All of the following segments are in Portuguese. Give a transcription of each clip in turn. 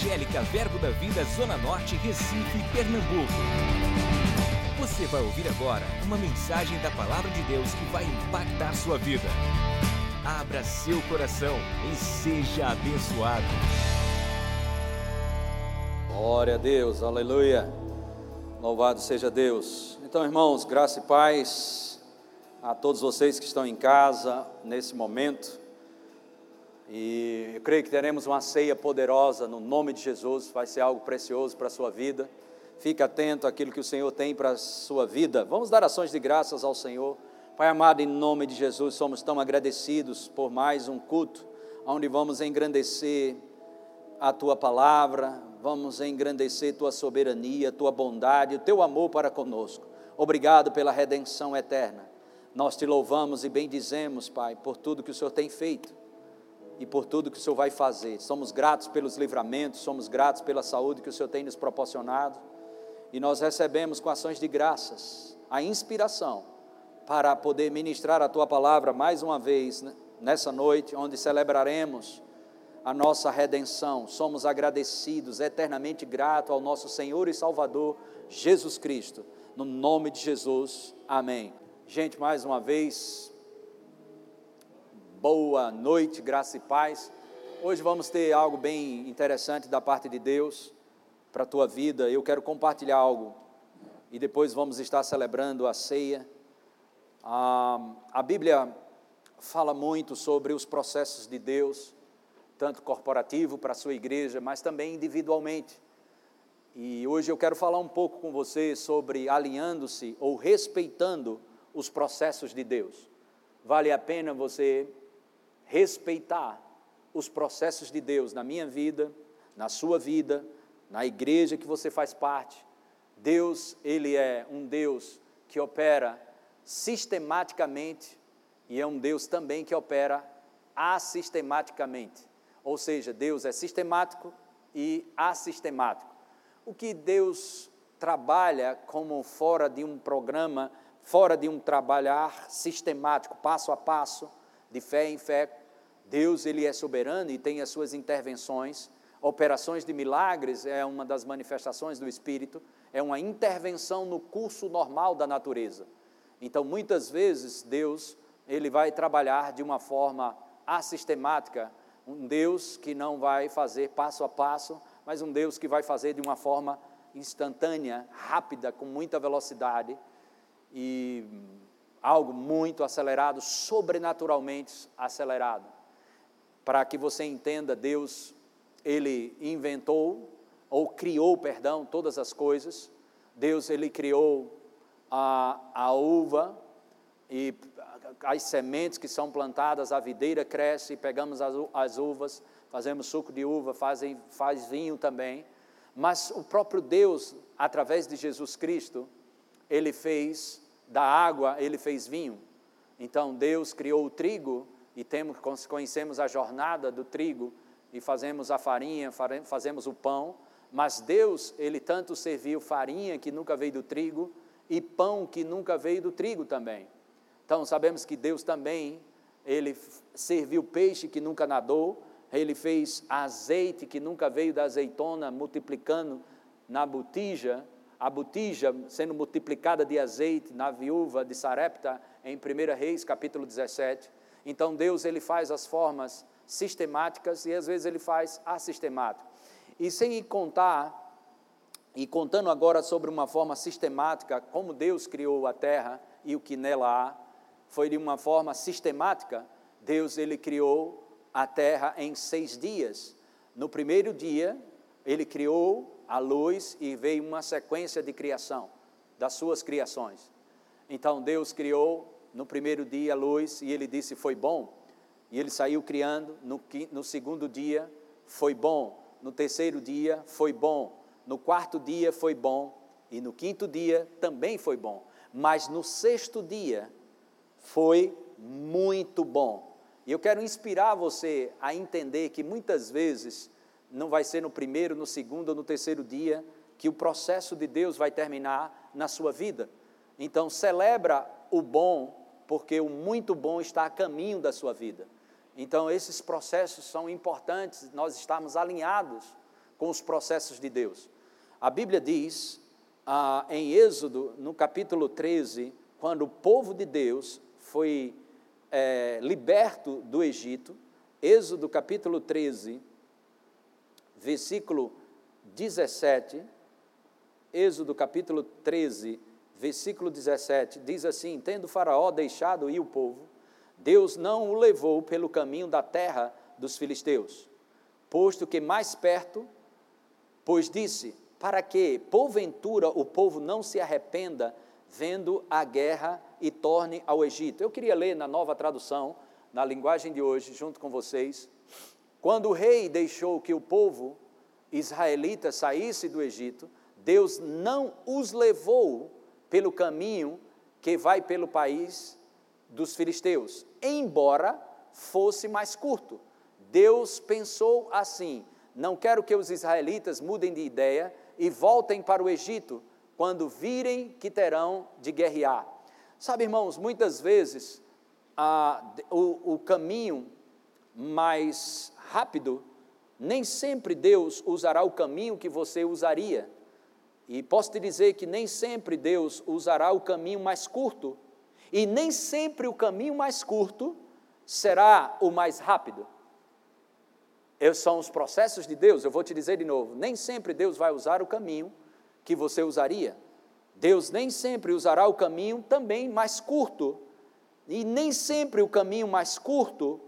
Evangélica Verbo da Vida Zona Norte, Recife, Pernambuco. Você vai ouvir agora uma mensagem da Palavra de Deus que vai impactar sua vida. Abra seu coração e seja abençoado. Glória a Deus, aleluia. Louvado seja Deus. Então, irmãos, graça e paz a todos vocês que estão em casa nesse momento. E eu creio que teremos uma ceia poderosa no nome de Jesus, vai ser algo precioso para a sua vida. Fique atento àquilo que o Senhor tem para a sua vida. Vamos dar ações de graças ao Senhor. Pai amado, em nome de Jesus, somos tão agradecidos por mais um culto, onde vamos engrandecer a tua palavra, vamos engrandecer tua soberania, tua bondade, o teu amor para conosco. Obrigado pela redenção eterna. Nós te louvamos e bendizemos, Pai, por tudo que o Senhor tem feito e por tudo que o Senhor vai fazer. Somos gratos pelos livramentos, somos gratos pela saúde que o Senhor tem nos proporcionado e nós recebemos com ações de graças a inspiração para poder ministrar a tua palavra mais uma vez nessa noite, onde celebraremos a nossa redenção. Somos agradecidos, eternamente gratos ao nosso Senhor e Salvador Jesus Cristo. No nome de Jesus, amém. Gente, mais uma vez, boa noite, graça e paz. Hoje vamos ter algo bem interessante da parte de Deus para a tua vida. Eu quero compartilhar algo e depois vamos estar celebrando a ceia. Ah, a Bíblia fala muito sobre os processos de Deus, tanto corporativo para a sua igreja, mas também individualmente. E hoje eu quero falar um pouco com você sobre alinhando-se ou respeitando os processos de Deus. Vale a pena você respeitar os processos de Deus na minha vida, na sua vida, na igreja que você faz parte. Deus, Ele é um Deus que opera sistematicamente e é um Deus também que opera assistematicamente. Ou seja, Deus é sistemático e assistemático. O que Deus trabalha como fora de um programa, fora de um trabalhar sistemático, passo a passo, de fé em fé, Deus ele é soberano e tem as suas intervenções. Operações de milagres é uma das manifestações do Espírito, é uma intervenção no curso normal da natureza. Então, muitas vezes, Deus ele vai trabalhar de uma forma assistemática, um Deus que não vai fazer passo a passo, mas um Deus que vai fazer de uma forma instantânea, rápida, com muita velocidade e algo muito acelerado, sobrenaturalmente acelerado para que você entenda, Deus, Ele inventou, ou criou, perdão, todas as coisas. Deus, Ele criou a, a uva e as sementes que são plantadas, a videira cresce, pegamos as, as uvas, fazemos suco de uva, fazem, faz vinho também. Mas o próprio Deus, através de Jesus Cristo, Ele fez da água, Ele fez vinho. Então Deus criou o trigo e temos, conhecemos a jornada do trigo e fazemos a farinha, fazemos o pão, mas Deus, Ele tanto serviu farinha que nunca veio do trigo e pão que nunca veio do trigo também. Então sabemos que Deus também, Ele serviu peixe que nunca nadou, Ele fez azeite que nunca veio da azeitona, multiplicando na botija, a botija sendo multiplicada de azeite na viúva de Sarepta, em 1 Reis, capítulo 17. Então Deus ele faz as formas sistemáticas e às vezes ele faz assistemático. E sem contar, e contando agora sobre uma forma sistemática, como Deus criou a terra e o que nela há, foi de uma forma sistemática, Deus ele criou a terra em seis dias. No primeiro dia, ele criou a luz e veio uma sequência de criação, das suas criações. Então Deus criou no primeiro dia luz e ele disse: Foi bom. E ele saiu criando. No, no segundo dia, foi bom. No terceiro dia, foi bom. No quarto dia, foi bom. E no quinto dia, também foi bom. Mas no sexto dia, foi muito bom. E eu quero inspirar você a entender que muitas vezes não vai ser no primeiro, no segundo ou no terceiro dia que o processo de Deus vai terminar na sua vida. Então, celebra o bom porque o muito bom está a caminho da sua vida. Então, esses processos são importantes, nós estamos alinhados com os processos de Deus. A Bíblia diz, ah, em Êxodo, no capítulo 13, quando o povo de Deus foi é, liberto do Egito, Êxodo capítulo 13, versículo 17, Êxodo capítulo 13, versículo 17, diz assim: Tendo Faraó deixado ir o povo, Deus não o levou pelo caminho da terra dos filisteus, posto que mais perto, pois disse: Para que, porventura, o povo não se arrependa vendo a guerra e torne ao Egito. Eu queria ler na nova tradução, na linguagem de hoje, junto com vocês. Quando o rei deixou que o povo israelita saísse do Egito, Deus não os levou pelo caminho que vai pelo país dos filisteus, embora fosse mais curto. Deus pensou assim: não quero que os israelitas mudem de ideia e voltem para o Egito quando virem que terão de guerrear. Sabe, irmãos, muitas vezes o, o caminho mais rápido, nem sempre Deus usará o caminho que você usaria. E posso te dizer que nem sempre Deus usará o caminho mais curto, e nem sempre o caminho mais curto será o mais rápido. São os processos de Deus, eu vou te dizer de novo: nem sempre Deus vai usar o caminho que você usaria. Deus nem sempre usará o caminho também mais curto, e nem sempre o caminho mais curto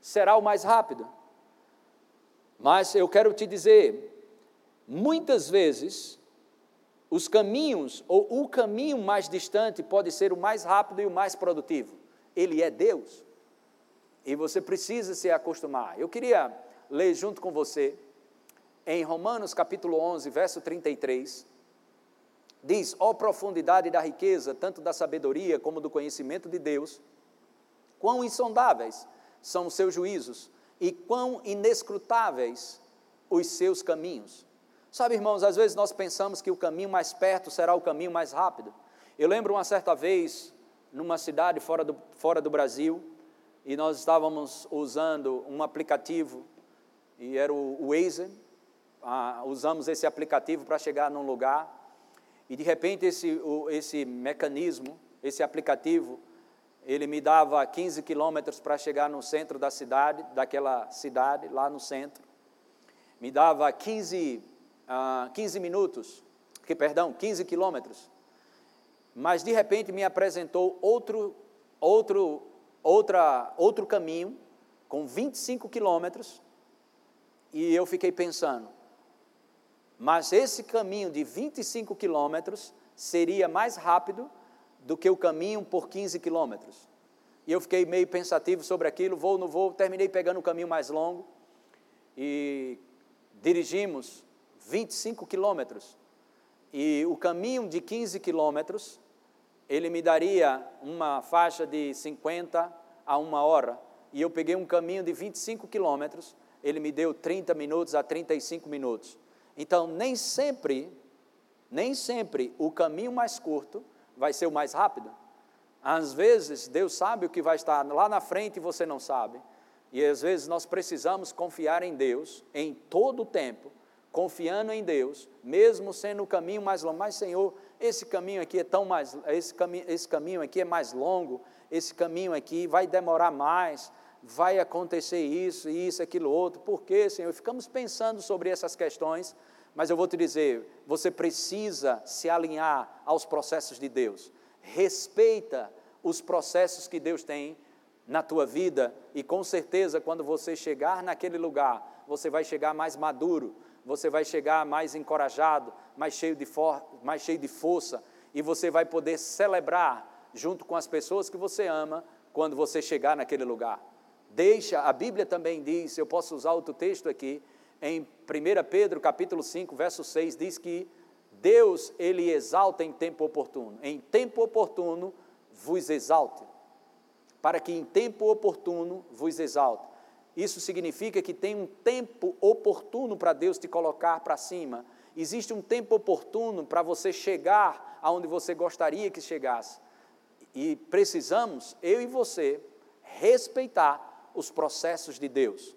será o mais rápido. Mas eu quero te dizer, muitas vezes os caminhos, ou o caminho mais distante, pode ser o mais rápido e o mais produtivo. Ele é Deus. E você precisa se acostumar. Eu queria ler junto com você, em Romanos capítulo 11, verso 33, diz: Ó oh, profundidade da riqueza, tanto da sabedoria como do conhecimento de Deus, quão insondáveis são os seus juízos e quão inescrutáveis os seus caminhos. Sabe, irmãos, às vezes nós pensamos que o caminho mais perto será o caminho mais rápido. Eu lembro uma certa vez, numa cidade fora do, fora do Brasil, e nós estávamos usando um aplicativo, e era o Waze, ah, usamos esse aplicativo para chegar num lugar, e de repente esse, o, esse mecanismo, esse aplicativo, ele me dava 15 quilômetros para chegar no centro da cidade, daquela cidade, lá no centro. Me dava 15 ah, 15 minutos, que, perdão, 15 quilômetros. Mas de repente me apresentou outro, outro, outra, outro caminho com 25 quilômetros e eu fiquei pensando, mas esse caminho de 25 quilômetros seria mais rápido do que o caminho por 15 quilômetros. E eu fiquei meio pensativo sobre aquilo, vou, não vou, terminei pegando o caminho mais longo e dirigimos 25 quilômetros. E o caminho de 15 quilômetros, ele me daria uma faixa de 50 a uma hora. E eu peguei um caminho de 25 quilômetros, ele me deu 30 minutos a 35 minutos. Então, nem sempre, nem sempre o caminho mais curto vai ser o mais rápido. Às vezes, Deus sabe o que vai estar lá na frente e você não sabe. E às vezes nós precisamos confiar em Deus em todo o tempo confiando em Deus, mesmo sendo o caminho mais longo. Mas, Senhor, esse caminho aqui é tão mais, esse caminho, esse caminho aqui é mais longo, esse caminho aqui vai demorar mais, vai acontecer isso, isso, aquilo outro. Por quê, Senhor? Ficamos pensando sobre essas questões, mas eu vou te dizer, você precisa se alinhar aos processos de Deus. Respeita os processos que Deus tem na tua vida e com certeza quando você chegar naquele lugar, você vai chegar mais maduro, você vai chegar mais encorajado, mais cheio de, mais cheio de força, e você vai poder celebrar junto com as pessoas que você ama quando você chegar naquele lugar. Deixa, a Bíblia também diz, eu posso usar outro texto aqui, em 1 Pedro capítulo 5, verso 6, diz que Deus, Ele exalta em tempo oportuno. Em tempo oportuno vos exalte, para que em tempo oportuno vos exalte. Isso significa que tem um tempo oportuno para Deus te colocar para cima. Existe um tempo oportuno para você chegar aonde você gostaria que chegasse. E precisamos, eu e você, respeitar os processos de Deus.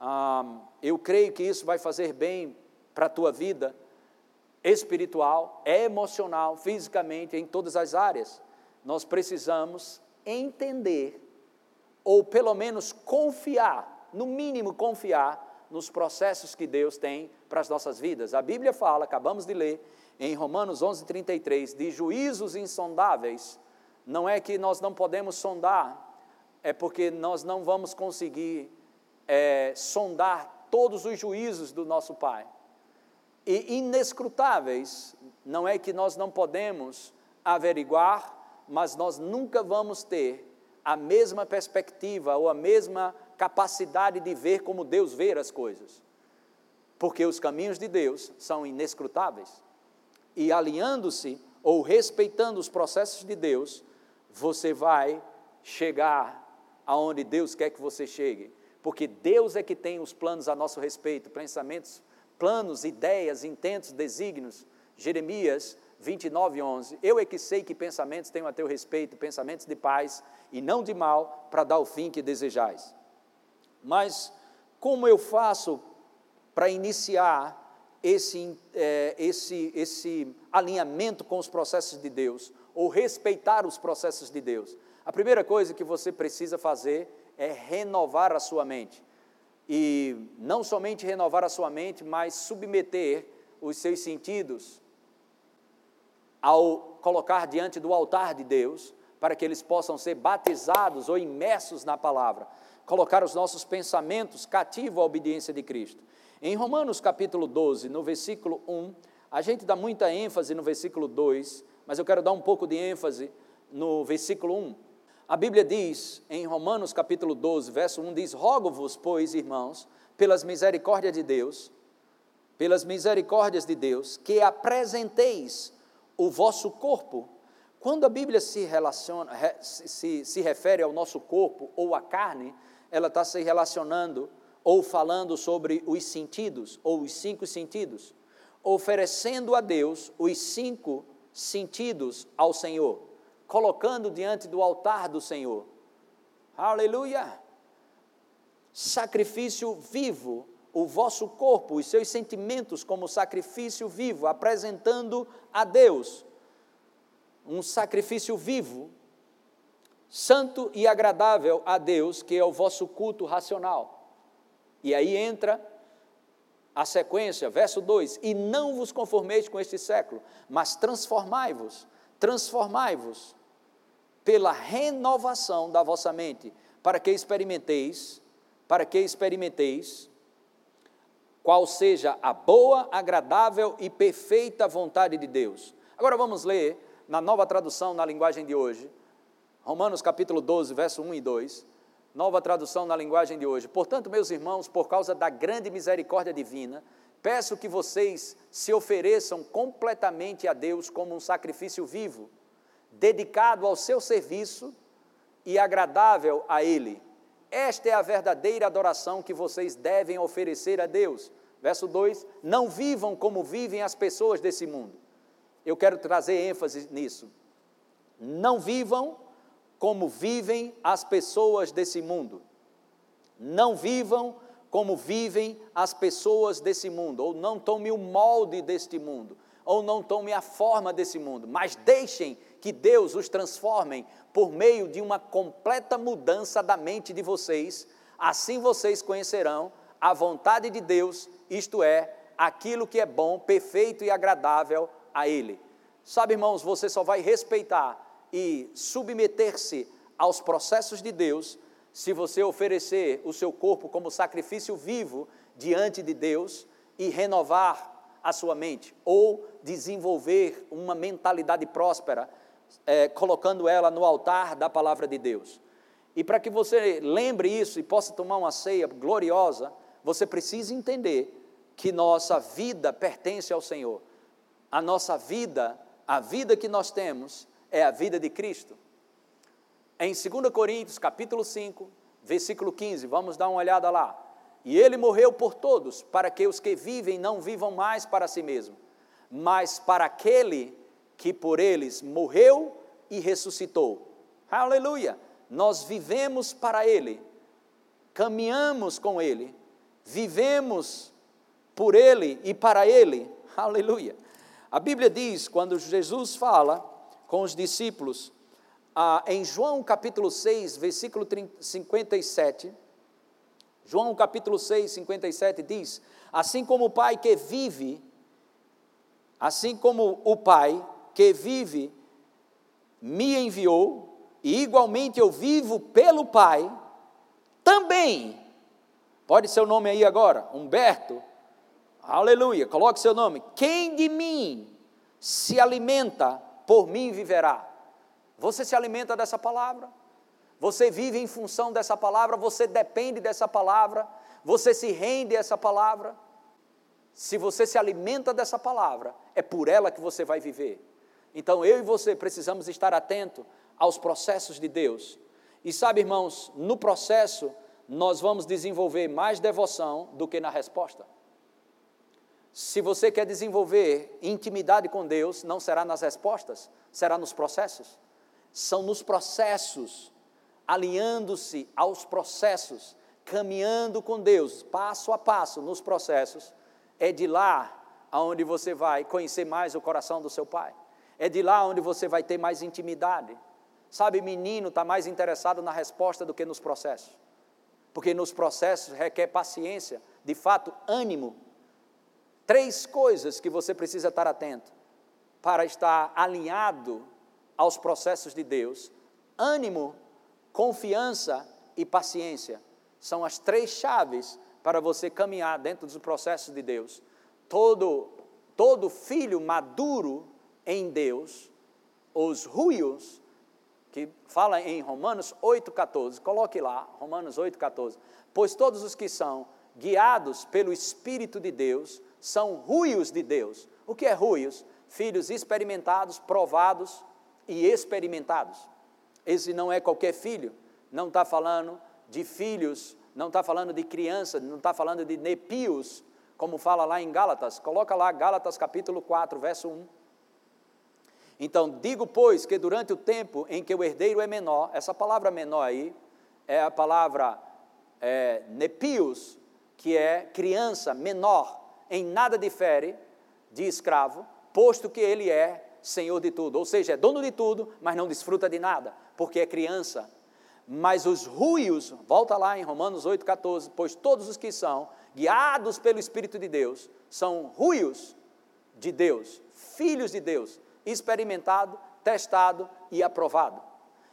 Ah, eu creio que isso vai fazer bem para a tua vida espiritual, emocional, fisicamente, em todas as áreas. Nós precisamos entender, ou pelo menos confiar, no mínimo confiar, nos processos que Deus tem para as nossas vidas. A Bíblia fala, acabamos de ler, em Romanos 11:33, de juízos insondáveis. Não é que nós não podemos sondar, é porque nós não vamos conseguir é, sondar todos os juízos do nosso Pai. E inescrutáveis, não é que nós não podemos averiguar, mas nós nunca vamos ter a mesma perspectiva ou a mesma capacidade de ver como Deus vê as coisas. Porque os caminhos de Deus são inescrutáveis. E alinhando-se ou respeitando os processos de Deus, você vai chegar aonde Deus quer que você chegue. Porque Deus é que tem os planos a nosso respeito, pensamentos, planos, ideias, intentos, desígnios. Jeremias 29, 11. Eu é que sei que pensamentos tenho a teu respeito, pensamentos de paz e não de mal, para dar o fim que desejais. Mas como eu faço para iniciar esse, é, esse, esse alinhamento com os processos de Deus, ou respeitar os processos de Deus? A primeira coisa que você precisa fazer é renovar a sua mente. E não somente renovar a sua mente, mas submeter os seus sentidos ao colocar diante do altar de Deus, para que eles possam ser batizados ou imersos na palavra, colocar os nossos pensamentos cativos à obediência de Cristo. Em Romanos capítulo 12, no versículo 1, a gente dá muita ênfase no versículo 2, mas eu quero dar um pouco de ênfase no versículo 1. A Bíblia diz, em Romanos capítulo 12, verso 1, diz: Rogo-vos, pois, irmãos, pelas misericórdias de Deus, pelas misericórdias de Deus, que apresenteis o vosso corpo. Quando a Bíblia se relaciona, se, se refere ao nosso corpo ou à carne, ela está se relacionando ou falando sobre os sentidos, ou os cinco sentidos, oferecendo a Deus os cinco sentidos ao Senhor, colocando diante do altar do Senhor. Aleluia! Sacrifício vivo, o vosso corpo, os seus sentimentos como sacrifício vivo, apresentando a Deus um sacrifício vivo, santo e agradável a Deus, que é o vosso culto racional. E aí entra a sequência, verso 2: E não vos conformeis com este século, mas transformai-vos, transformai-vos pela renovação da vossa mente, para que experimenteis, para que experimenteis qual seja a boa, agradável e perfeita vontade de Deus. Agora vamos ler na nova tradução na linguagem de hoje, Romanos capítulo 12, verso 1 e 2, nova tradução na linguagem de hoje. Portanto, meus irmãos, por causa da grande misericórdia divina, peço que vocês se ofereçam completamente a Deus como um sacrifício vivo, dedicado ao seu serviço e agradável a Ele. Esta é a verdadeira adoração que vocês devem oferecer a Deus. Verso 2: Não vivam como vivem as pessoas desse mundo. Eu quero trazer ênfase nisso. Não vivam como vivem as pessoas desse mundo. Não vivam como vivem as pessoas desse mundo, ou não tome o molde deste mundo, ou não tome a forma desse mundo, mas deixem que Deus os transforme por meio de uma completa mudança da mente de vocês. Assim vocês conhecerão a vontade de Deus, isto é, aquilo que é bom, perfeito e agradável a Ele. Sabe, irmãos, você só vai respeitar e submeter-se aos processos de Deus se você oferecer o seu corpo como sacrifício vivo diante de Deus e renovar a sua mente, ou desenvolver uma mentalidade próspera, é, colocando ela no altar da palavra de Deus. E para que você lembre isso e possa tomar uma ceia gloriosa, você precisa entender que nossa vida pertence ao Senhor. A nossa vida, a vida que nós temos, é a vida de Cristo. Em 2 Coríntios, capítulo 5, versículo 15, vamos dar uma olhada lá. E ele morreu por todos, para que os que vivem não vivam mais para si mesmo, mas para aquele que por eles morreu e ressuscitou. Aleluia! Nós vivemos para ele, caminhamos com ele, vivemos por ele e para ele. Aleluia. A Bíblia diz, quando Jesus fala com os discípulos, ah, em João capítulo 6, versículo 57, João capítulo 6, 57 diz: Assim como o Pai que vive, assim como o Pai que vive me enviou, e igualmente eu vivo pelo Pai, também, pode ser o nome aí agora, Humberto, aleluia, coloque seu nome, quem de mim se alimenta, por mim viverá. Você se alimenta dessa palavra? Você vive em função dessa palavra, você depende dessa palavra, você se rende a essa palavra. Se você se alimenta dessa palavra, é por ela que você vai viver. Então eu e você precisamos estar atento aos processos de Deus. E sabe, irmãos, no processo nós vamos desenvolver mais devoção do que na resposta. Se você quer desenvolver intimidade com Deus, não será nas respostas, será nos processos. São nos processos alinhando-se aos processos, caminhando com Deus, passo a passo nos processos, é de lá aonde você vai conhecer mais o coração do seu pai. É de lá onde você vai ter mais intimidade. Sabe, menino está mais interessado na resposta do que nos processos. Porque nos processos requer paciência, de fato, ânimo. Três coisas que você precisa estar atento para estar alinhado aos processos de Deus: ânimo, confiança e paciência. São as três chaves para você caminhar dentro dos processos de Deus. Todo, todo filho maduro em Deus, os ruios, que fala em Romanos 8,14, coloque lá, Romanos 8,14. Pois todos os que são guiados pelo Espírito de Deus são ruios de Deus. O que é ruios? Filhos experimentados, provados e experimentados. Esse não é qualquer filho, não está falando de filhos, não está falando de criança, não está falando de nepios, como fala lá em Gálatas. Coloca lá Gálatas capítulo 4, verso 1. Então, digo, pois, que durante o tempo em que o herdeiro é menor, essa palavra menor aí é a palavra é, nepios, que é criança, menor, em nada difere de escravo, posto que ele é senhor de tudo, ou seja, é dono de tudo, mas não desfruta de nada, porque é criança. Mas os ruios, volta lá em Romanos 8,14, pois todos os que são guiados pelo Espírito de Deus são ruios de Deus, filhos de Deus, experimentado, testado e aprovado.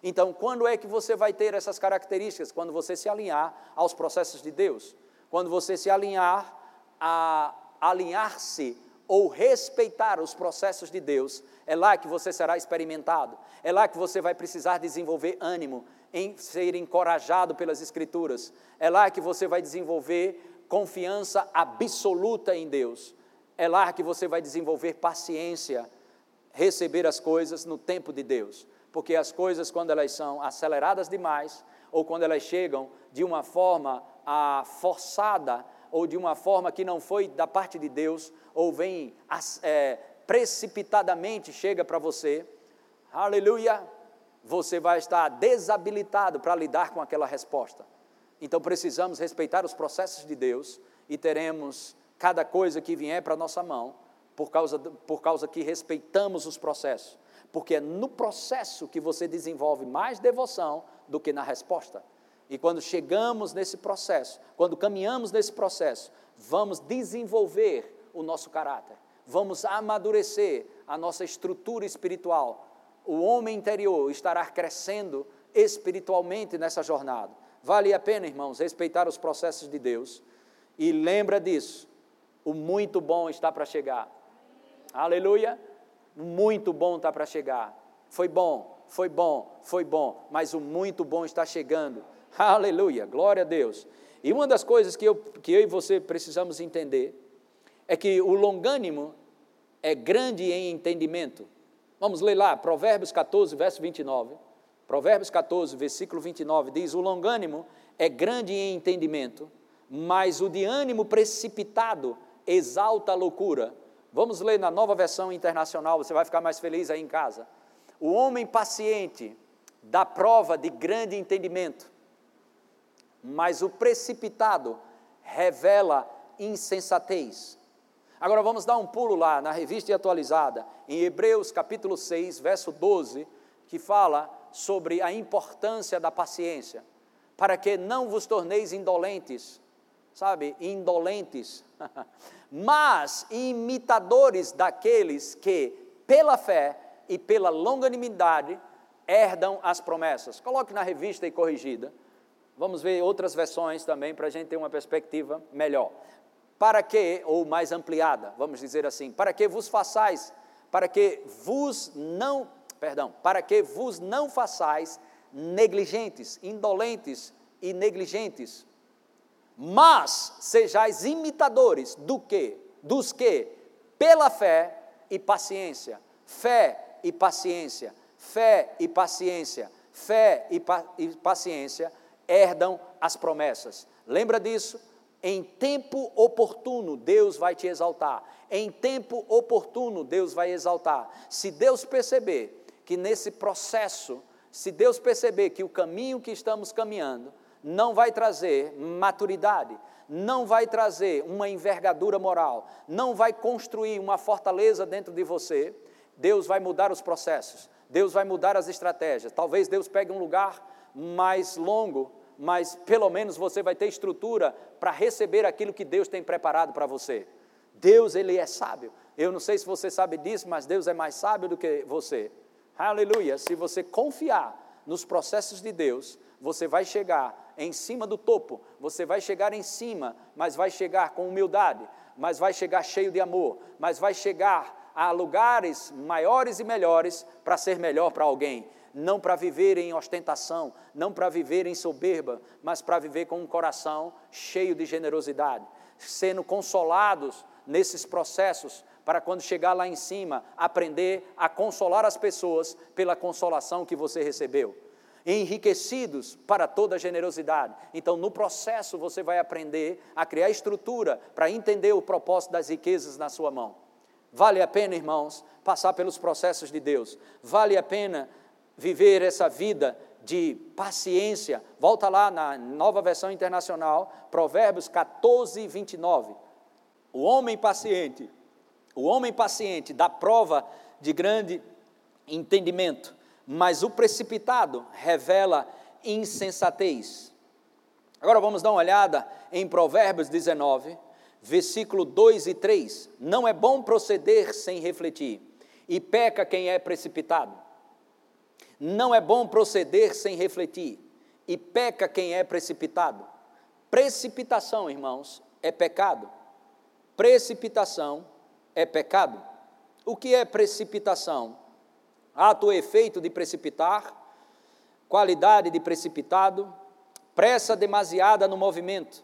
Então, quando é que você vai ter essas características? Quando você se alinhar aos processos de Deus. Quando você se alinhar a alinhar-se ou respeitar os processos de Deus, é lá que você será experimentado, é lá que você vai precisar desenvolver ânimo em ser encorajado pelas Escrituras, é lá que você vai desenvolver confiança absoluta em Deus, é lá que você vai desenvolver paciência, receber as coisas no tempo de Deus, porque as coisas, quando elas são aceleradas demais, ou quando elas chegam de uma forma ah, forçada, ou de uma forma que não foi da parte de Deus, ou vem é, precipitadamente chega para você, aleluia, você vai estar desabilitado para lidar com aquela resposta. Então precisamos respeitar os processos de Deus e teremos cada coisa que vier para a nossa mão, por causa, por causa que respeitamos os processos. Porque é no processo que você desenvolve mais devoção do que na resposta. E quando chegamos nesse processo, quando caminhamos nesse processo, vamos desenvolver o nosso caráter, vamos amadurecer a nossa estrutura espiritual. O homem interior estará crescendo espiritualmente nessa jornada. Vale a pena, irmãos, respeitar os processos de Deus. E lembra disso, o muito bom está para chegar. Aleluia! Muito bom está para chegar. Foi bom, foi bom, foi bom, mas o muito bom está chegando. Aleluia, glória a Deus. E uma das coisas que eu, que eu e você precisamos entender é que o longânimo é grande em entendimento. Vamos ler lá, Provérbios 14, verso 29. Provérbios 14, versículo 29 diz: O longânimo é grande em entendimento, mas o de ânimo precipitado exalta a loucura. Vamos ler na nova versão internacional, você vai ficar mais feliz aí em casa. O homem paciente dá prova de grande entendimento, mas o precipitado revela insensatez. Agora vamos dar um pulo lá na revista atualizada, em Hebreus capítulo 6, verso 12, que fala sobre a importância da paciência, para que não vos torneis indolentes, sabe, indolentes, mas imitadores daqueles que, pela fé e pela longanimidade, herdam as promessas. Coloque na revista e corrigida. Vamos ver outras versões também para a gente ter uma perspectiva melhor. Para que, ou mais ampliada, vamos dizer assim, para que vos façais, para que vos não, perdão, para que vos não façais negligentes, indolentes e negligentes, mas sejais imitadores do que? Dos que, pela fé e paciência, fé e paciência, fé e paciência, fé e, pa e paciência, herdam as promessas. Lembra disso? Em tempo oportuno, Deus vai te exaltar. Em tempo oportuno, Deus vai exaltar. Se Deus perceber que nesse processo, se Deus perceber que o caminho que estamos caminhando não vai trazer maturidade, não vai trazer uma envergadura moral, não vai construir uma fortaleza dentro de você, Deus vai mudar os processos, Deus vai mudar as estratégias. Talvez Deus pegue um lugar mais longo, mas pelo menos você vai ter estrutura para receber aquilo que Deus tem preparado para você. Deus, Ele é sábio. Eu não sei se você sabe disso, mas Deus é mais sábio do que você. Aleluia. Se você confiar nos processos de Deus, você vai chegar em cima do topo, você vai chegar em cima, mas vai chegar com humildade, mas vai chegar cheio de amor, mas vai chegar a lugares maiores e melhores para ser melhor para alguém não para viver em ostentação, não para viver em soberba, mas para viver com um coração cheio de generosidade, sendo consolados nesses processos, para quando chegar lá em cima, aprender a consolar as pessoas pela consolação que você recebeu. Enriquecidos para toda generosidade. Então, no processo, você vai aprender a criar estrutura para entender o propósito das riquezas na sua mão. Vale a pena, irmãos, passar pelos processos de Deus. Vale a pena viver essa vida de paciência. Volta lá na nova versão internacional, Provérbios 14, 29. O homem paciente, o homem paciente dá prova de grande entendimento, mas o precipitado revela insensatez. Agora vamos dar uma olhada em Provérbios 19, versículo 2 e 3. Não é bom proceder sem refletir, e peca quem é precipitado. Não é bom proceder sem refletir, e peca quem é precipitado. Precipitação, irmãos, é pecado. Precipitação é pecado. O que é precipitação? Ato ou efeito de precipitar, qualidade de precipitado, pressa demasiada no movimento,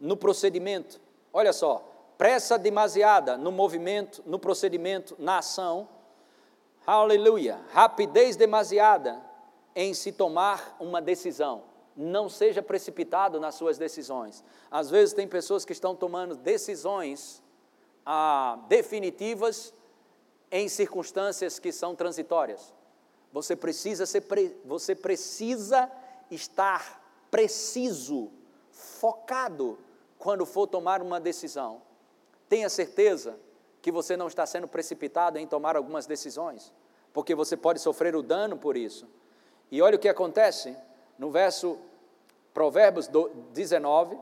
no procedimento. Olha só, pressa demasiada no movimento, no procedimento, na ação Aleluia. Rapidez demasiada em se tomar uma decisão. Não seja precipitado nas suas decisões. Às vezes tem pessoas que estão tomando decisões ah, definitivas em circunstâncias que são transitórias. Você precisa ser, você precisa estar preciso, focado quando for tomar uma decisão. Tenha certeza que você não está sendo precipitado em tomar algumas decisões, porque você pode sofrer o dano por isso. E olha o que acontece no verso Provérbios 19,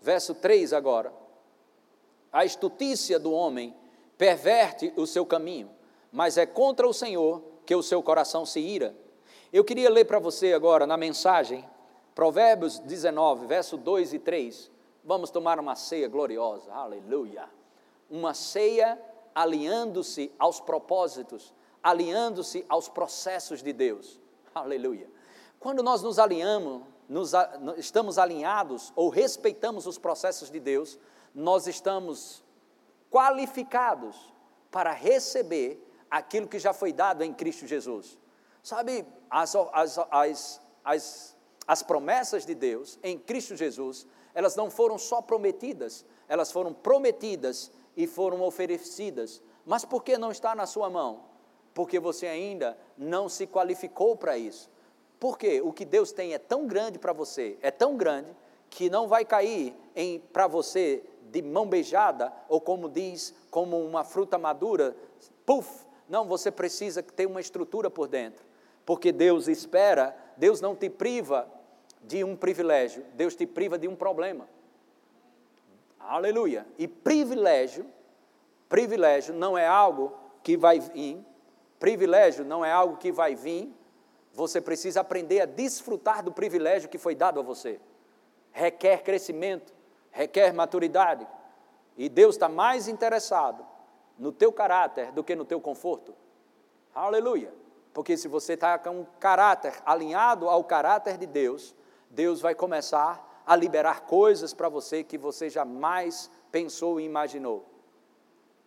verso 3 agora. A estutícia do homem perverte o seu caminho, mas é contra o Senhor que o seu coração se ira. Eu queria ler para você agora na mensagem, Provérbios 19, verso 2 e 3. Vamos tomar uma ceia gloriosa, aleluia uma ceia alinhando-se aos propósitos, alinhando-se aos processos de Deus. Aleluia. Quando nós nos alinhamos, nos, estamos alinhados ou respeitamos os processos de Deus, nós estamos qualificados para receber aquilo que já foi dado em Cristo Jesus. Sabe, as, as, as, as, as promessas de Deus em Cristo Jesus, elas não foram só prometidas, elas foram prometidas e foram oferecidas. Mas por que não está na sua mão? Porque você ainda não se qualificou para isso. Porque o que Deus tem é tão grande para você, é tão grande, que não vai cair para você de mão beijada, ou como diz, como uma fruta madura, puf. Não, você precisa ter uma estrutura por dentro, porque Deus espera, Deus não te priva de um privilégio, Deus te priva de um problema. Aleluia. E privilégio, privilégio não é algo que vai vir, privilégio não é algo que vai vir, você precisa aprender a desfrutar do privilégio que foi dado a você. Requer crescimento, requer maturidade. E Deus está mais interessado no teu caráter do que no teu conforto. Aleluia. Porque se você está com um caráter alinhado ao caráter de Deus, Deus vai começar a liberar coisas para você que você jamais pensou e imaginou.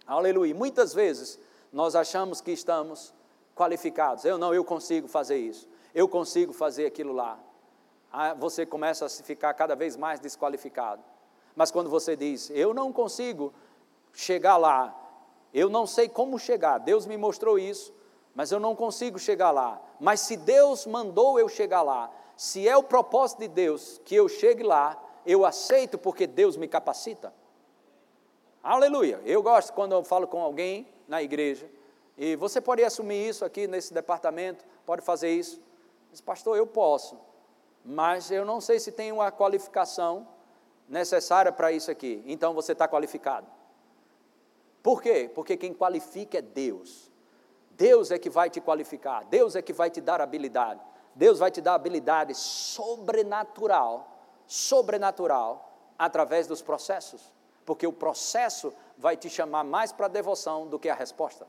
Aleluia. Muitas vezes nós achamos que estamos qualificados. Eu não, eu consigo fazer isso. Eu consigo fazer aquilo lá. Ah, você começa a ficar cada vez mais desqualificado. Mas quando você diz, eu não consigo chegar lá, eu não sei como chegar, Deus me mostrou isso, mas eu não consigo chegar lá. Mas se Deus mandou eu chegar lá, se é o propósito de Deus que eu chegue lá, eu aceito porque Deus me capacita. Aleluia. Eu gosto quando eu falo com alguém na igreja, e você pode assumir isso aqui nesse departamento, pode fazer isso. Diz, pastor, eu posso, mas eu não sei se tem uma qualificação necessária para isso aqui. Então você está qualificado. Por quê? Porque quem qualifica é Deus. Deus é que vai te qualificar, Deus é que vai te dar habilidade. Deus vai te dar habilidade sobrenatural, sobrenatural, através dos processos, porque o processo vai te chamar mais para a devoção do que a resposta.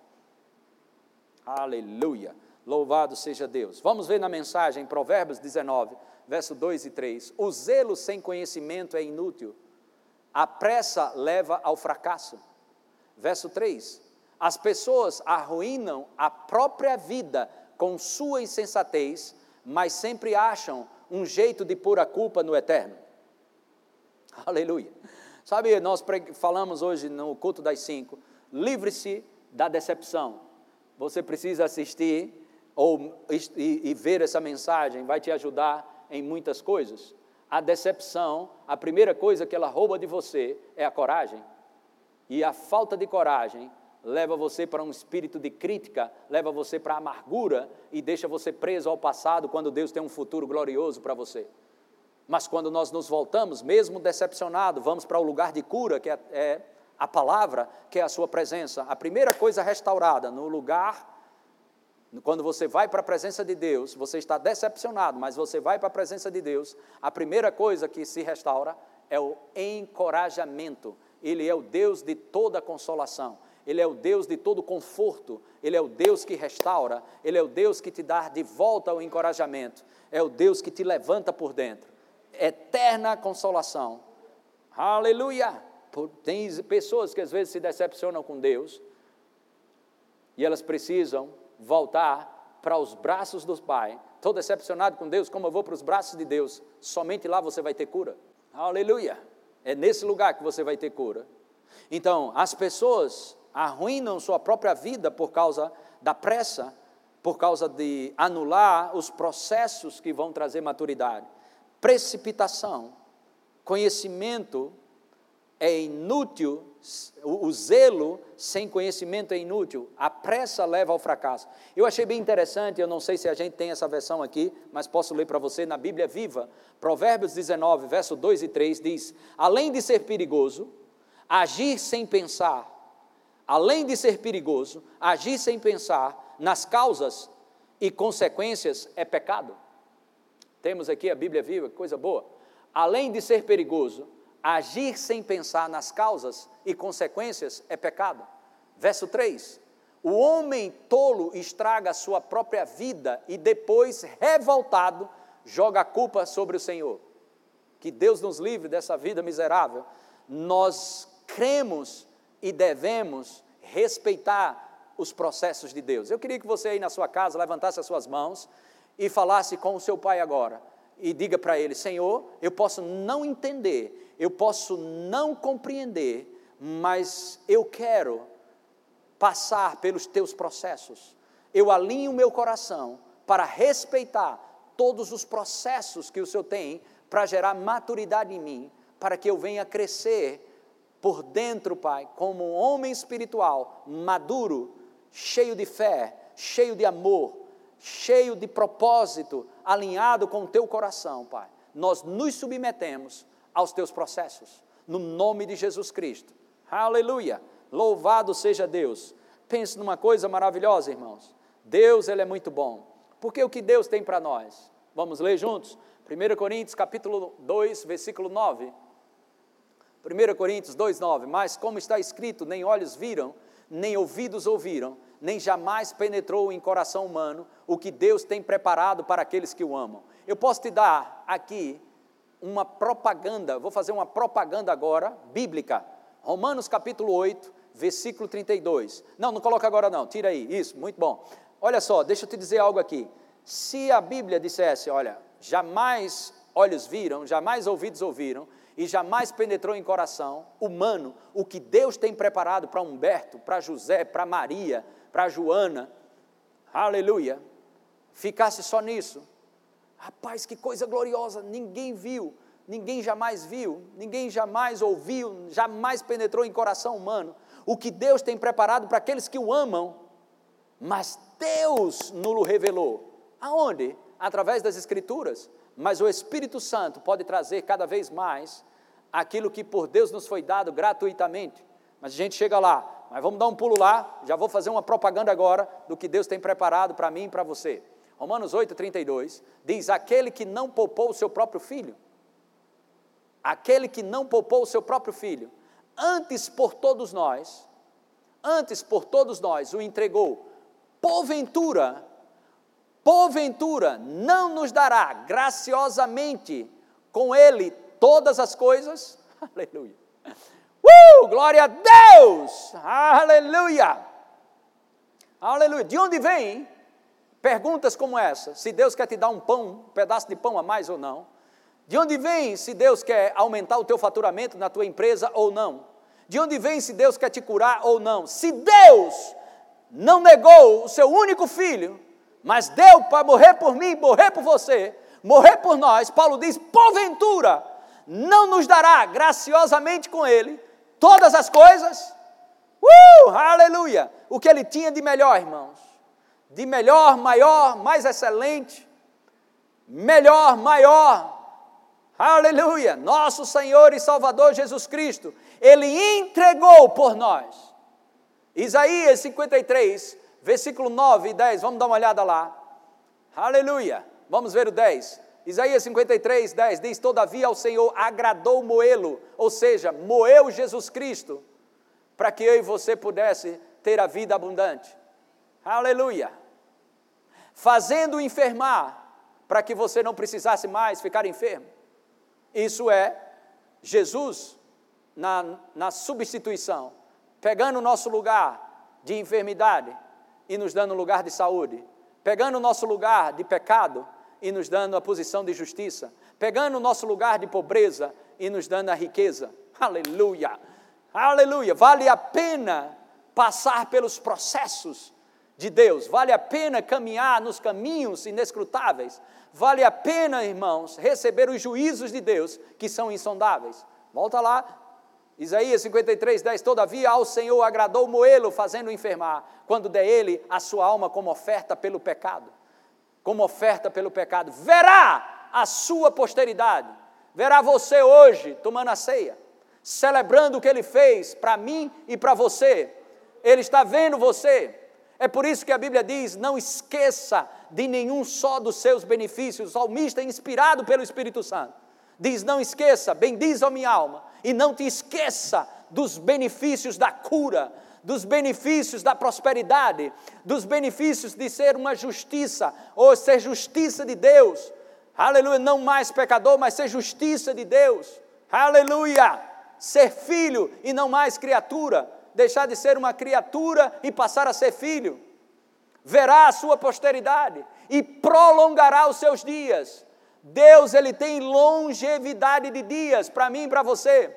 Aleluia. Louvado seja Deus. Vamos ver na mensagem, Provérbios 19, verso 2 e 3. O zelo sem conhecimento é inútil, a pressa leva ao fracasso. Verso 3. As pessoas arruinam a própria vida com sua insensatez, mas sempre acham um jeito de pôr a culpa no eterno. Aleluia. Sabe, nós falamos hoje no culto das cinco: livre-se da decepção. Você precisa assistir ou e, e ver essa mensagem, vai te ajudar em muitas coisas. A decepção, a primeira coisa que ela rouba de você é a coragem. E a falta de coragem leva você para um espírito de crítica, leva você para a amargura e deixa você preso ao passado quando Deus tem um futuro glorioso para você. Mas quando nós nos voltamos, mesmo decepcionado, vamos para o lugar de cura, que é, é a palavra, que é a sua presença. A primeira coisa restaurada no lugar, quando você vai para a presença de Deus, você está decepcionado, mas você vai para a presença de Deus, a primeira coisa que se restaura é o encorajamento. Ele é o Deus de toda consolação. Ele é o Deus de todo conforto, Ele é o Deus que restaura, Ele é o Deus que te dá de volta o encorajamento, é o Deus que te levanta por dentro. Eterna consolação. Aleluia! Tem pessoas que às vezes se decepcionam com Deus e elas precisam voltar para os braços do Pai. Estou decepcionado com Deus, como eu vou para os braços de Deus? Somente lá você vai ter cura. Aleluia! É nesse lugar que você vai ter cura. Então, as pessoas arruinam sua própria vida por causa da pressa, por causa de anular os processos que vão trazer maturidade. Precipitação, conhecimento é inútil, o, zelo sem conhecimento é inútil, a pressa leva ao fracasso. Eu achei bem interessante, eu não sei se a gente tem essa versão aqui, mas posso ler para você na Bíblia Viva. Provérbios 19, verso 2 e 3 diz: Além de ser perigoso, agir sem pensar, além de ser perigoso, agir sem pensar nas causas e consequências é pecado. Temos aqui a Bíblia Viva, coisa boa. Além de ser perigoso, agir sem pensar nas causas e consequências é pecado. Verso 3: O homem tolo estraga a sua própria vida e depois, revoltado, joga a culpa sobre o Senhor. Que Deus nos livre dessa vida miserável. Nós cremos e devemos respeitar os processos de Deus. Eu queria que você aí na sua casa levantasse as suas mãos e falasse com o seu pai agora e diga para ele: Senhor, eu posso não entender, eu posso não compreender, mas eu quero passar pelos teus processos. Eu alinho o meu coração para respeitar todos os processos que o Senhor tem para gerar maturidade em mim, para que eu venha crescer por dentro, Pai, como um homem espiritual, maduro, cheio de fé, cheio de amor, cheio de propósito, alinhado com o teu coração, Pai. Nós nos submetemos aos teus processos, no nome de Jesus Cristo. Aleluia! Louvado seja Deus. Pense numa coisa maravilhosa, irmãos. Deus, ele é muito bom. Porque o que Deus tem para nós? Vamos ler juntos? 1 Coríntios capítulo 2, versículo 9. 1 Coríntios 2, 9. Mas como está escrito, nem olhos viram, nem ouvidos ouviram, nem jamais penetrou em coração humano o que Deus tem preparado para aqueles que o amam. Eu posso te dar aqui uma propaganda, vou fazer uma propaganda agora, bíblica. Romanos capítulo 8, versículo 32. Não, não coloca agora não, tira aí, isso, muito bom. Olha só, deixa eu te dizer algo aqui. Se a Bíblia dissesse, olha, jamais olhos viram, jamais ouvidos ouviram, e jamais penetrou em coração humano o que Deus tem preparado para Humberto, para José, para Maria, para Joana, aleluia, ficasse só nisso. Rapaz, que coisa gloriosa, ninguém viu, ninguém jamais viu, ninguém jamais ouviu, jamais penetrou em coração humano o que Deus tem preparado para aqueles que o amam, mas Deus nulo revelou. Aonde? Através das Escrituras. Mas o Espírito Santo pode trazer cada vez mais aquilo que por Deus nos foi dado gratuitamente. Mas a gente chega lá, mas vamos dar um pulo lá, já vou fazer uma propaganda agora do que Deus tem preparado para mim e para você. Romanos 8, 32 diz: Aquele que não poupou o seu próprio filho, aquele que não poupou o seu próprio filho, antes por todos nós, antes por todos nós o entregou, porventura porventura não nos dará graciosamente com Ele todas as coisas? Aleluia. Uh, glória a Deus! Aleluia! Aleluia! De onde vem perguntas como essa? Se Deus quer te dar um pão, um pedaço de pão a mais ou não? De onde vem se Deus quer aumentar o teu faturamento na tua empresa ou não? De onde vem se Deus quer te curar ou não? Se Deus não negou o seu único filho, mas deu para morrer por mim, morrer por você, morrer por nós, Paulo diz: porventura, não nos dará graciosamente com Ele todas as coisas? Uh, aleluia! O que Ele tinha de melhor, irmãos? De melhor, maior, mais excelente, melhor, maior, aleluia! Nosso Senhor e Salvador Jesus Cristo, Ele entregou por nós. Isaías 53, versículo 9 e 10, vamos dar uma olhada lá. Aleluia. Vamos ver o 10. Isaías 53, 10 diz: Todavia ao Senhor agradou moê-lo, ou seja, moeu Jesus Cristo, para que eu e você pudesse ter a vida abundante. Aleluia. Fazendo enfermar, para que você não precisasse mais ficar enfermo. Isso é Jesus na, na substituição, pegando o nosso lugar de enfermidade, e nos dando lugar de saúde, pegando o nosso lugar de pecado e nos dando a posição de justiça, pegando o nosso lugar de pobreza e nos dando a riqueza. Aleluia! Aleluia! Vale a pena passar pelos processos de Deus, vale a pena caminhar nos caminhos inescrutáveis, vale a pena, irmãos, receber os juízos de Deus que são insondáveis. Volta lá, Isaías 53, 10, todavia ao Senhor agradou moê-lo, fazendo enfermar, quando der ele a sua alma como oferta pelo pecado, como oferta pelo pecado, verá a sua posteridade, verá você hoje tomando a ceia, celebrando o que ele fez para mim e para você, ele está vendo você, é por isso que a Bíblia diz: não esqueça de nenhum só dos seus benefícios, o salmista inspirado pelo Espírito Santo, diz: não esqueça, bendiz a minha alma, e não te esqueça dos benefícios da cura, dos benefícios da prosperidade, dos benefícios de ser uma justiça, ou ser justiça de Deus. Aleluia, não mais pecador, mas ser justiça de Deus. Aleluia! Ser filho e não mais criatura, deixar de ser uma criatura e passar a ser filho. Verá a sua posteridade e prolongará os seus dias. Deus ele tem longevidade de dias para mim e para você.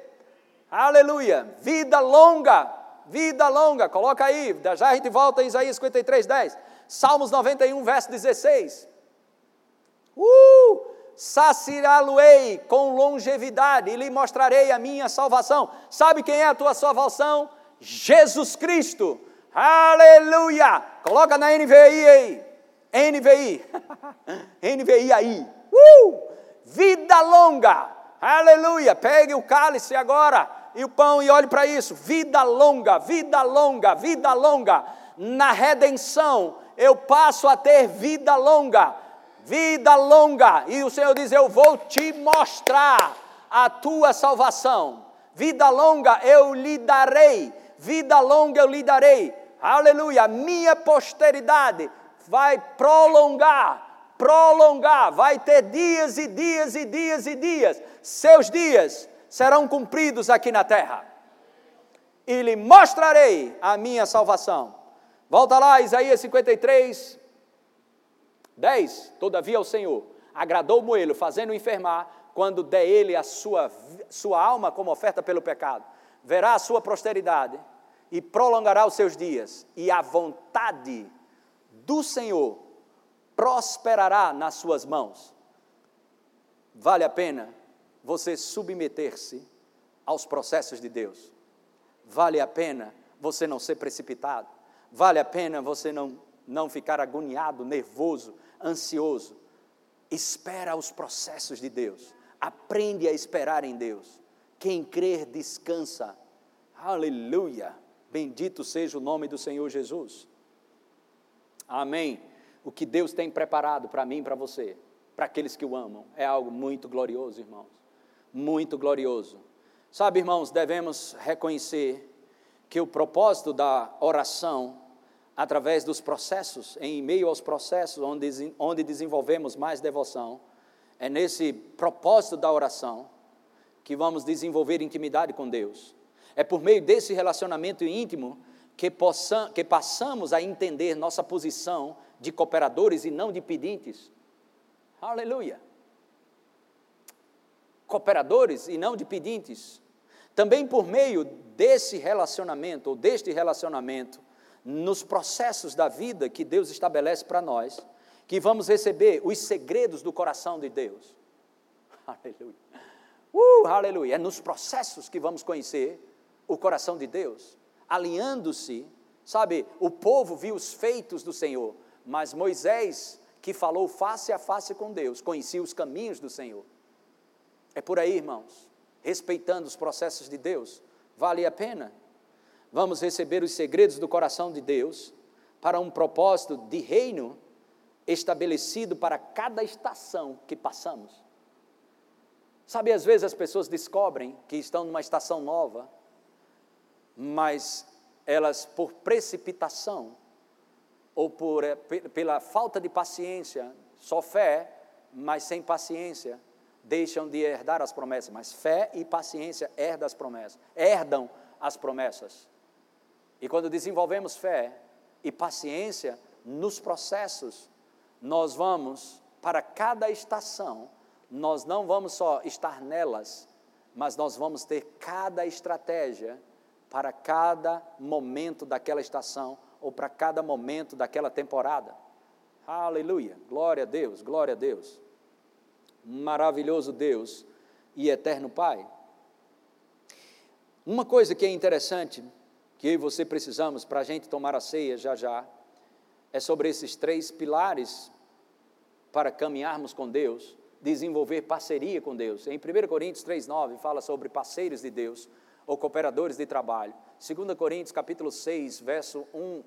Aleluia! Vida longa, vida longa. Coloca aí, já a gente volta em Isaías 53, 10. Salmos 91, verso 16. Uh! saciá-lo-ei com longevidade e lhe mostrarei a minha salvação. Sabe quem é a tua salvação? Jesus Cristo. Aleluia! Coloca na NVI aí. NVI. NVI aí. Uh! Vida longa. Aleluia! Pegue o cálice agora e o pão e olhe para isso. Vida longa, vida longa, vida longa. Na redenção eu passo a ter vida longa. Vida longa. E o Senhor diz: Eu vou te mostrar a tua salvação. Vida longa eu lhe darei. Vida longa eu lhe darei. Aleluia. Minha posteridade vai prolongar, prolongar, vai ter dias e dias e dias e dias. Seus dias serão cumpridos aqui na terra. E lhe mostrarei a minha salvação. Volta lá, Isaías 53, 10. Todavia o Senhor agradou o fazendo-o enfermar, quando der ele a sua, sua alma como oferta pelo pecado. Verá a sua posteridade e prolongará os seus dias, e a vontade do Senhor prosperará nas suas mãos. Vale a pena você submeter-se aos processos de Deus. Vale a pena você não ser precipitado. Vale a pena você não, não ficar agoniado, nervoso, ansioso. Espera os processos de Deus. Aprende a esperar em Deus. Quem crer, descansa. Aleluia. Bendito seja o nome do Senhor Jesus. Amém. O que Deus tem preparado para mim e para você, para aqueles que o amam, é algo muito glorioso, irmãos muito glorioso. Sabe, irmãos, devemos reconhecer que o propósito da oração, através dos processos, em meio aos processos onde, onde desenvolvemos mais devoção, é nesse propósito da oração que vamos desenvolver intimidade com Deus. É por meio desse relacionamento íntimo que, possam, que passamos a entender nossa posição de cooperadores e não de pedintes. Aleluia cooperadores e não de pedintes. Também por meio desse relacionamento, ou deste relacionamento, nos processos da vida que Deus estabelece para nós, que vamos receber os segredos do coração de Deus. Aleluia. Uh, aleluia. É nos processos que vamos conhecer o coração de Deus, alinhando-se. Sabe, o povo viu os feitos do Senhor, mas Moisés, que falou face a face com Deus, conhecia os caminhos do Senhor. É por aí, irmãos, respeitando os processos de Deus, vale a pena. Vamos receber os segredos do coração de Deus para um propósito de reino estabelecido para cada estação que passamos. Sabe, às vezes as pessoas descobrem que estão numa estação nova, mas elas, por precipitação ou por, eh, pela falta de paciência, só fé, mas sem paciência, deixam de herdar as promessas, mas fé e paciência herdam as promessas, herdam as promessas. E quando desenvolvemos fé e paciência nos processos, nós vamos para cada estação, nós não vamos só estar nelas, mas nós vamos ter cada estratégia para cada momento daquela estação ou para cada momento daquela temporada. Aleluia! Glória a Deus, glória a Deus maravilhoso Deus e eterno Pai. Uma coisa que é interessante, que eu e você precisamos para a gente tomar a ceia já já, é sobre esses três pilares para caminharmos com Deus, desenvolver parceria com Deus. Em 1 Coríntios 3,9 fala sobre parceiros de Deus ou cooperadores de trabalho. 2 Coríntios capítulo 6, verso 1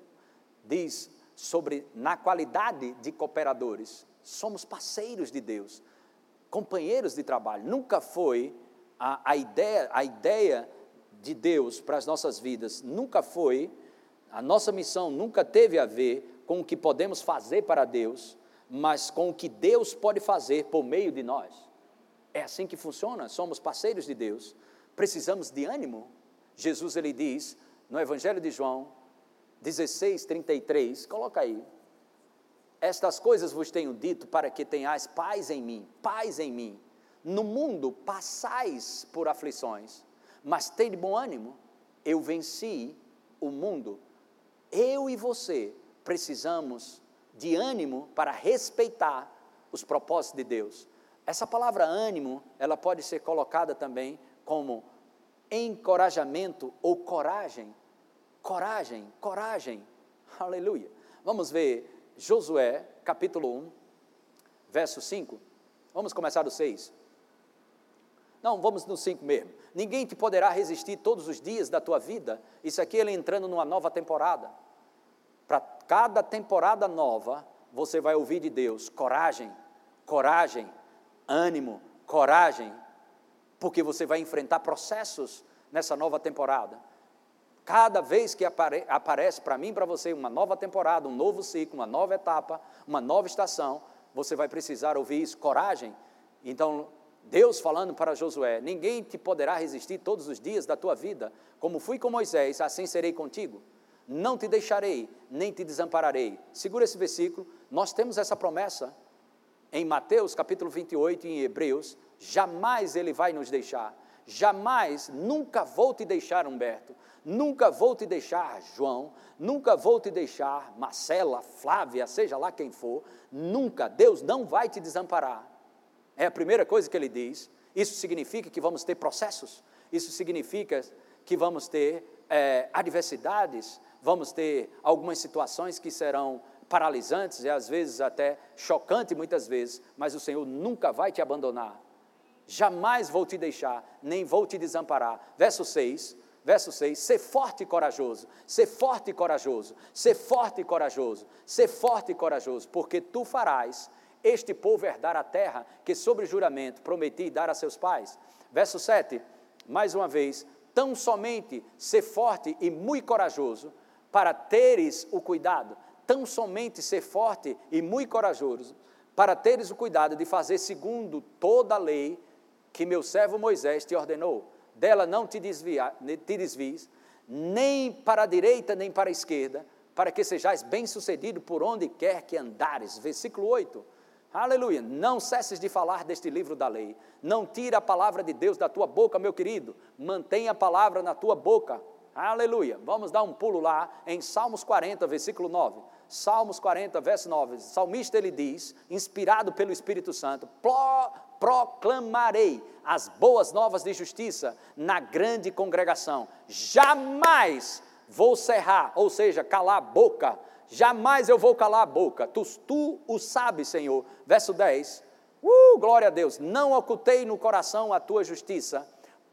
diz sobre na qualidade de cooperadores. Somos parceiros de Deus companheiros de trabalho. Nunca foi a, a, ideia, a ideia de Deus para as nossas vidas, nunca foi, a nossa missão nunca teve a ver com o que podemos fazer para Deus, mas com o que Deus pode fazer por meio de nós. É assim que funciona, somos parceiros de Deus, precisamos de ânimo. Jesus ele diz no Evangelho de João 16, 33, coloca aí, estas coisas vos tenho dito para que tenhais paz em mim, paz em mim. No mundo passais por aflições, mas de bom ânimo, eu venci o mundo. Eu e você precisamos de ânimo para respeitar os propósitos de Deus. Essa palavra ânimo, ela pode ser colocada também como encorajamento ou coragem. Coragem, coragem. Aleluia. Vamos ver Josué, capítulo 1, verso 5. Vamos começar do 6. Não, vamos no 5 mesmo. Ninguém te poderá resistir todos os dias da tua vida. Isso aqui ele entrando numa nova temporada. Para cada temporada nova, você vai ouvir de Deus coragem, coragem, ânimo, coragem, porque você vai enfrentar processos nessa nova temporada. Cada vez que apare aparece para mim para você uma nova temporada, um novo ciclo, uma nova etapa, uma nova estação, você vai precisar ouvir isso, coragem. Então, Deus falando para Josué: Ninguém te poderá resistir todos os dias da tua vida, como fui com Moisés, assim serei contigo. Não te deixarei, nem te desampararei. Segura esse versículo, nós temos essa promessa em Mateus capítulo 28 e em Hebreus: jamais ele vai nos deixar. Jamais, nunca vou te deixar, Humberto, nunca vou te deixar, João, nunca vou te deixar, Marcela, Flávia, seja lá quem for, nunca, Deus não vai te desamparar. É a primeira coisa que ele diz. Isso significa que vamos ter processos, isso significa que vamos ter é, adversidades, vamos ter algumas situações que serão paralisantes e às vezes até chocantes, muitas vezes, mas o Senhor nunca vai te abandonar. Jamais vou te deixar, nem vou te desamparar. Verso 6, verso 6, ser forte e corajoso, ser forte e corajoso, ser forte e corajoso, ser forte e corajoso, porque tu farás este povo herdar a terra que, sobre juramento, prometi dar a seus pais. Verso 7, mais uma vez, tão somente ser forte e muito corajoso, para teres o cuidado, tão somente ser forte e muito corajoso, para teres o cuidado de fazer segundo toda a lei que meu servo Moisés te ordenou. Dela não te, desvia, te desvies, nem para a direita nem para a esquerda, para que sejais bem-sucedido por onde quer que andares. Versículo 8. Aleluia. Não cesses de falar deste livro da lei. Não tire a palavra de Deus da tua boca, meu querido. Mantenha a palavra na tua boca. Aleluia. Vamos dar um pulo lá em Salmos 40, versículo 9. Salmos 40, verso 9. O salmista ele diz, inspirado pelo Espírito Santo: proclamarei as boas novas de justiça na grande congregação. Jamais vou cerrar, ou seja, calar a boca jamais eu vou calar a boca, tu, tu o sabes, Senhor. Verso 10, uh, glória a Deus, não ocultei no coração a tua justiça,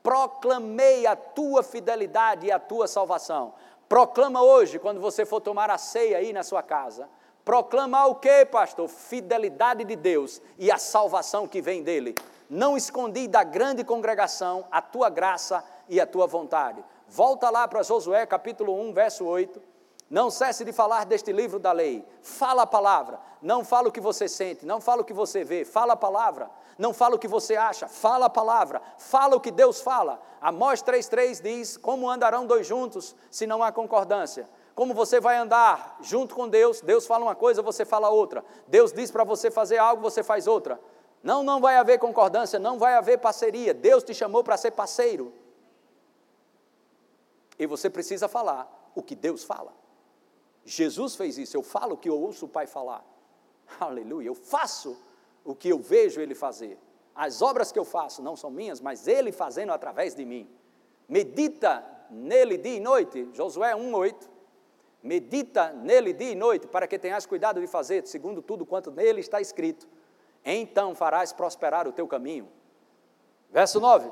proclamei a tua fidelidade e a tua salvação. Proclama hoje, quando você for tomar a ceia aí na sua casa, proclama o que, pastor? Fidelidade de Deus e a salvação que vem dele. Não escondi da grande congregação a tua graça e a tua vontade. Volta lá para Josué capítulo 1, verso 8. Não cesse de falar deste livro da lei. Fala a palavra. Não fala o que você sente, não fala o que você vê. Fala a palavra. Não fala o que você acha. Fala a palavra. Fala o que Deus fala. Amós 3:3 diz: "Como andarão dois juntos se não há concordância?" Como você vai andar junto com Deus? Deus fala uma coisa, você fala outra. Deus diz para você fazer algo, você faz outra. Não, não vai haver concordância, não vai haver parceria. Deus te chamou para ser parceiro. E você precisa falar o que Deus fala. Jesus fez isso, eu falo o que eu ouço o Pai falar. Aleluia, eu faço o que eu vejo Ele fazer. As obras que eu faço não são minhas, mas Ele fazendo através de mim. Medita nele dia e noite, Josué 1,8. Medita nele dia e noite, para que tenhas cuidado de fazer, segundo tudo quanto nele está escrito. Então farás prosperar o teu caminho. Verso 9.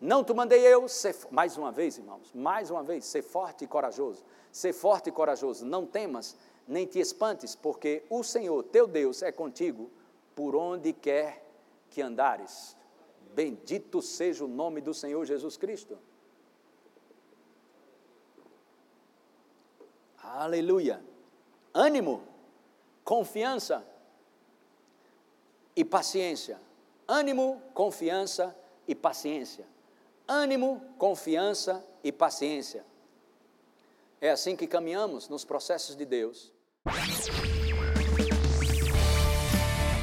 Não te mandei eu, ser, mais uma vez, irmãos, mais uma vez, ser forte e corajoso. Ser forte e corajoso, não temas, nem te espantes, porque o Senhor, teu Deus, é contigo por onde quer que andares. Bendito seja o nome do Senhor Jesus Cristo. Aleluia. Ânimo, confiança e paciência. Ânimo, confiança e paciência ânimo, confiança e paciência. É assim que caminhamos nos processos de Deus.